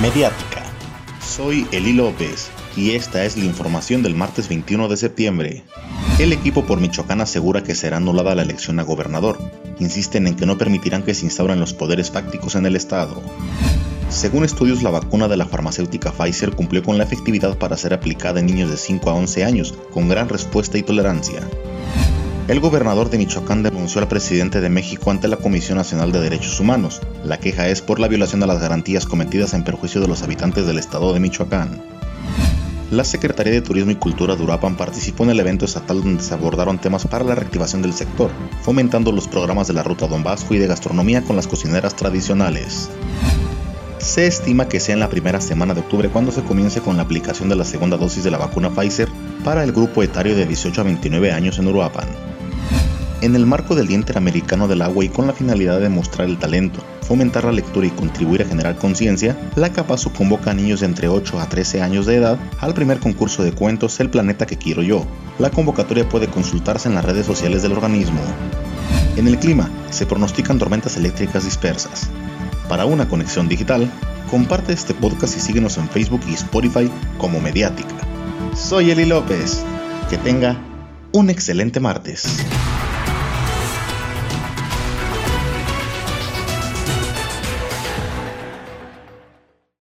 Mediática. Soy Eli López y esta es la información del martes 21 de septiembre. El equipo por Michoacán asegura que será anulada la elección a gobernador. Insisten en que no permitirán que se instauren los poderes fácticos en el estado. Según estudios, la vacuna de la farmacéutica Pfizer cumplió con la efectividad para ser aplicada en niños de 5 a 11 años, con gran respuesta y tolerancia. El gobernador de Michoacán denunció al presidente de México ante la Comisión Nacional de Derechos Humanos. La queja es por la violación a las garantías cometidas en perjuicio de los habitantes del estado de Michoacán. La Secretaría de Turismo y Cultura de Uruapan participó en el evento estatal donde se abordaron temas para la reactivación del sector, fomentando los programas de la Ruta Don Vasco y de gastronomía con las cocineras tradicionales. Se estima que sea en la primera semana de octubre cuando se comience con la aplicación de la segunda dosis de la vacuna Pfizer para el grupo etario de 18 a 29 años en Uruapan. En el marco del Día Interamericano del Agua y con la finalidad de mostrar el talento, fomentar la lectura y contribuir a generar conciencia, la CAPASU convoca a niños de entre 8 a 13 años de edad al primer concurso de cuentos El planeta que quiero yo. La convocatoria puede consultarse en las redes sociales del organismo. En el clima, se pronostican tormentas eléctricas dispersas. Para una conexión digital, comparte este podcast y síguenos en Facebook y Spotify como Mediática. Soy Eli López. Que tenga un excelente martes.